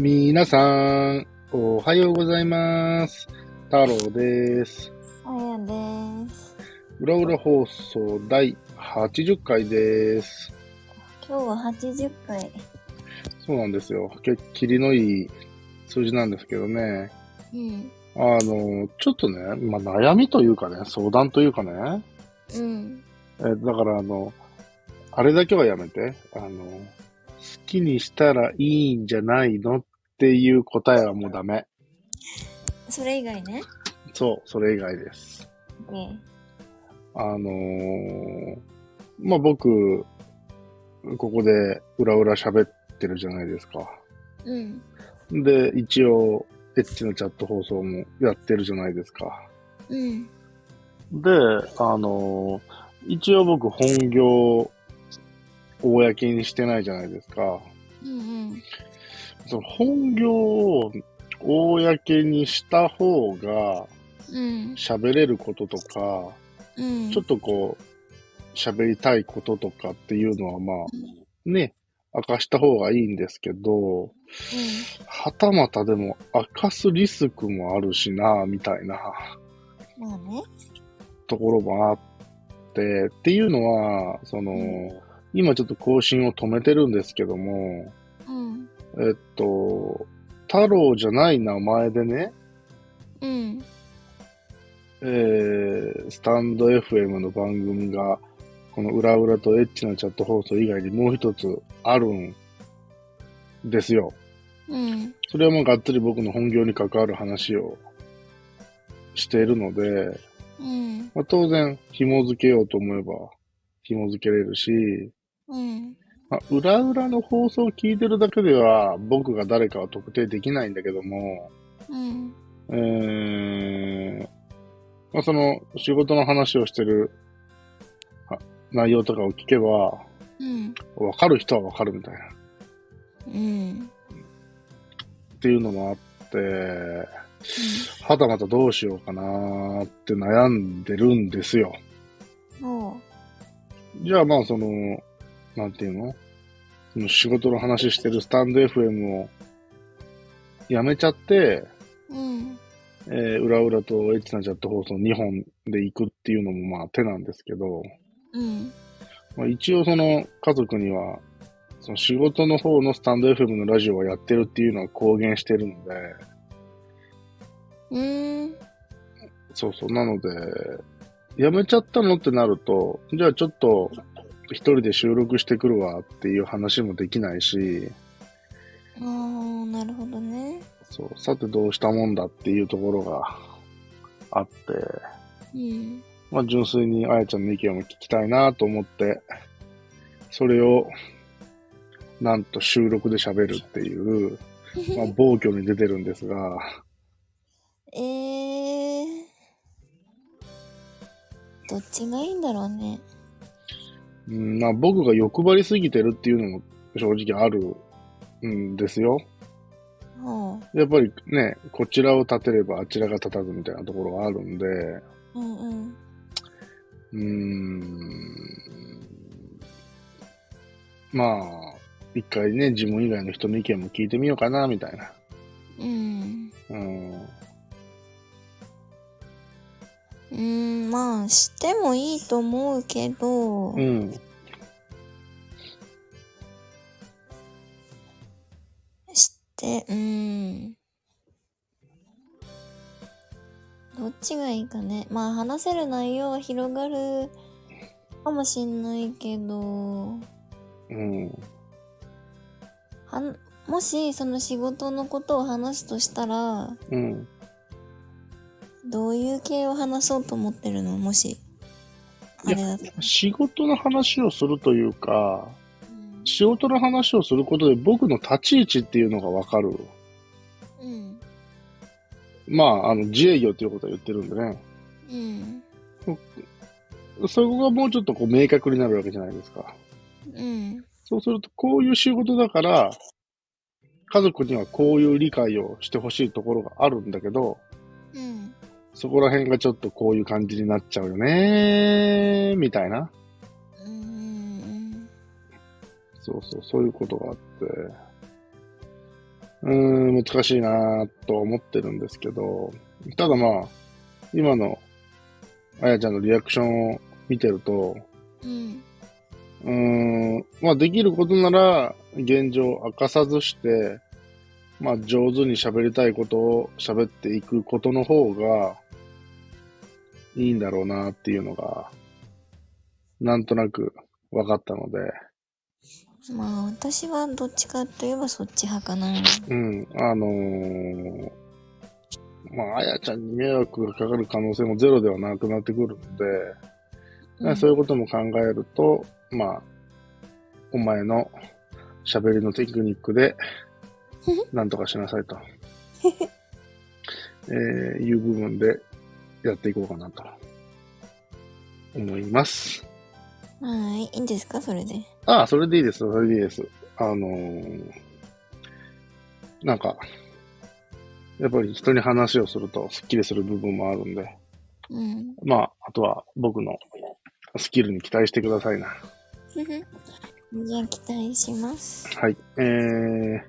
皆さん、おはようございます。太郎です。あやです。裏裏放送第80回です。今日は80回。そうなんですよ。け切りのいい数字なんですけどね。うん。あの、ちょっとね、まあ、悩みというかね、相談というかね。うん。えだからあの、あれだけはやめて。あの、好きにしたらいいんじゃないのっていう答えはもうダメ。それ以外ね。そう、それ以外です。ねあのーまあ、僕、ここで裏裏喋ってるじゃないですか。うん。で、一応、エッチなチャット放送もやってるじゃないですか。うん。で、あのー一応僕本業、公にしてないじゃないですか。うんその本業を公にした方がうん。喋れることとか、うん。ちょっとこう、喋りたいこととかっていうのはまあ、ね、明かした方がいいんですけど、はたまたでも明かすリスクもあるしな、みたいなうん。まあね。ところもあって、っていうのは、その、今ちょっと更新を止めてるんですけども、うん。えっと、太郎じゃない名前でね、うん。えー、スタンド FM の番組が、この裏裏とエッチなチャット放送以外にもう一つあるんですよ。うん。それはもうがっつり僕の本業に関わる話をしているので、うん。まあ、当然紐付けようと思えば紐付けれるし、うん。まあ、裏裏の放送を聞いてるだけでは僕が誰かは特定できないんだけども、うん。えーまあ、その仕事の話をしてるあ内容とかを聞けば、うん。わかる人はわかるみたいな。うん。っていうのもあって、はたまたどうしようかなーって悩んでるんですよ。もじゃあまあその、なんていうの？その仕事の話してるスタンド FM をやめちゃって、う。うん。えー、裏裏とエッチなチャット放送2本で行くっていうのもまあ手なんですけど、うん。まあ、一応その家族には、その仕事の方のスタンド FM のラジオをやってるっていうのは公言してるので、うん。そうそう。なので、やめちゃったのってなると、じゃあちょっと一人で収録してくるわっていう話もできないし、ああ、なるほどね。そう、さてどうしたもんだっていうところがあって、うん。まあ純粋にあやちゃんの意見も聞きたいなと思って、それをなんと収録で喋るっていう、まあ、暴挙に出てるんですが、ええー。どっちがいいんだろうね。うんまあ、僕が欲張りすぎてるっていうのも正直あるんですよ。ほやっぱりね、こちらを立てればあちらが立たずみたいなところがあるんで、う。うんうん。うーん、まあ、一回ね、自分以外の人の意見も聞いてみようかな、みたいな。うん。うん、うーん、まあ、してもいいと思うけど、うん、して、うーん。どっちがいいかね。まあ、話せる内容は広がるかもしんないけど、うん、はん、もし、その仕事のことを話すとしたら、うん。どういう系を話そうと思ってるの？もし、あいれだと。仕事の話をするというか、うん仕事の話をすることで僕の立ち位置っていうのがわかる。うん。まあ、あの、自営業っていうことは言ってるんでね。うん。そこがもうちょっとこう明確になるわけじゃないですか。うん。そうすると、こういう仕事だから、家族にはこういう理解をしてほしいところがあるんだけど、うん。そこら辺がちょっとこういう感じになっちゃうよねみたいな。うん。そうそう、そういうことがあって。うーん、難しいなと思ってるんですけど、ただまあ、今のあやちゃんのリアクションを見てると、うん。うーん、まあできることなら現状明かさずして、まあ上手に喋りたいことを喋っていくことの方がいいんだろうなっていうのが、なんとなく分かったので、まあ私はどっちかといえばそっち派かな。うん、あのーまあ、あやちゃんに迷惑がかかる可能性もゼロではなくなってくるので、うんそういうことも考えると、まあ、お前の喋りのテクニックで、なんとかしなさいと、えーいう部分でやっていこうかなと思います。はい。いいんですか？それで。ああ、それでいいです、それでいいです。あのーなんか、やっぱり人に話をするとスッキリする部分もあるんで、うん。まあ、あとは僕のスキルに期待してくださいな。じゃあ期待します。はい。えー、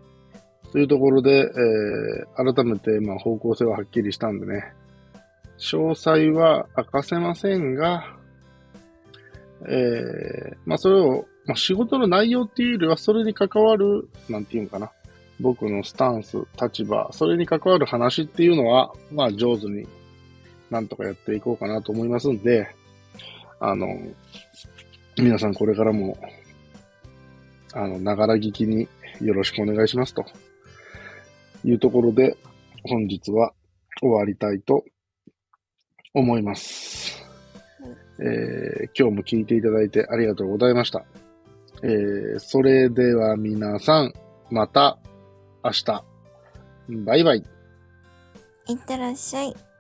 というところで、えー、改めて、まあ、方向性ははっきりしたんでね、詳細は明かせませんが、えー、まあ、それを、まあ、仕事の内容っていうよりは、それに関わる、なんていうのかな、僕のスタンス、立場、それに関わる話っていうのは、まあ、上手になんとかやっていこうかなと思いますんで、あの、皆さんこれからも、あの、ながら聞きによろしくお願いしますと。いうところで、本日は終わりたいと思います。えー今日も聞いていただいてありがとうございました。えーそれでは皆さん、また明日。バイバイ。いってらっしゃい。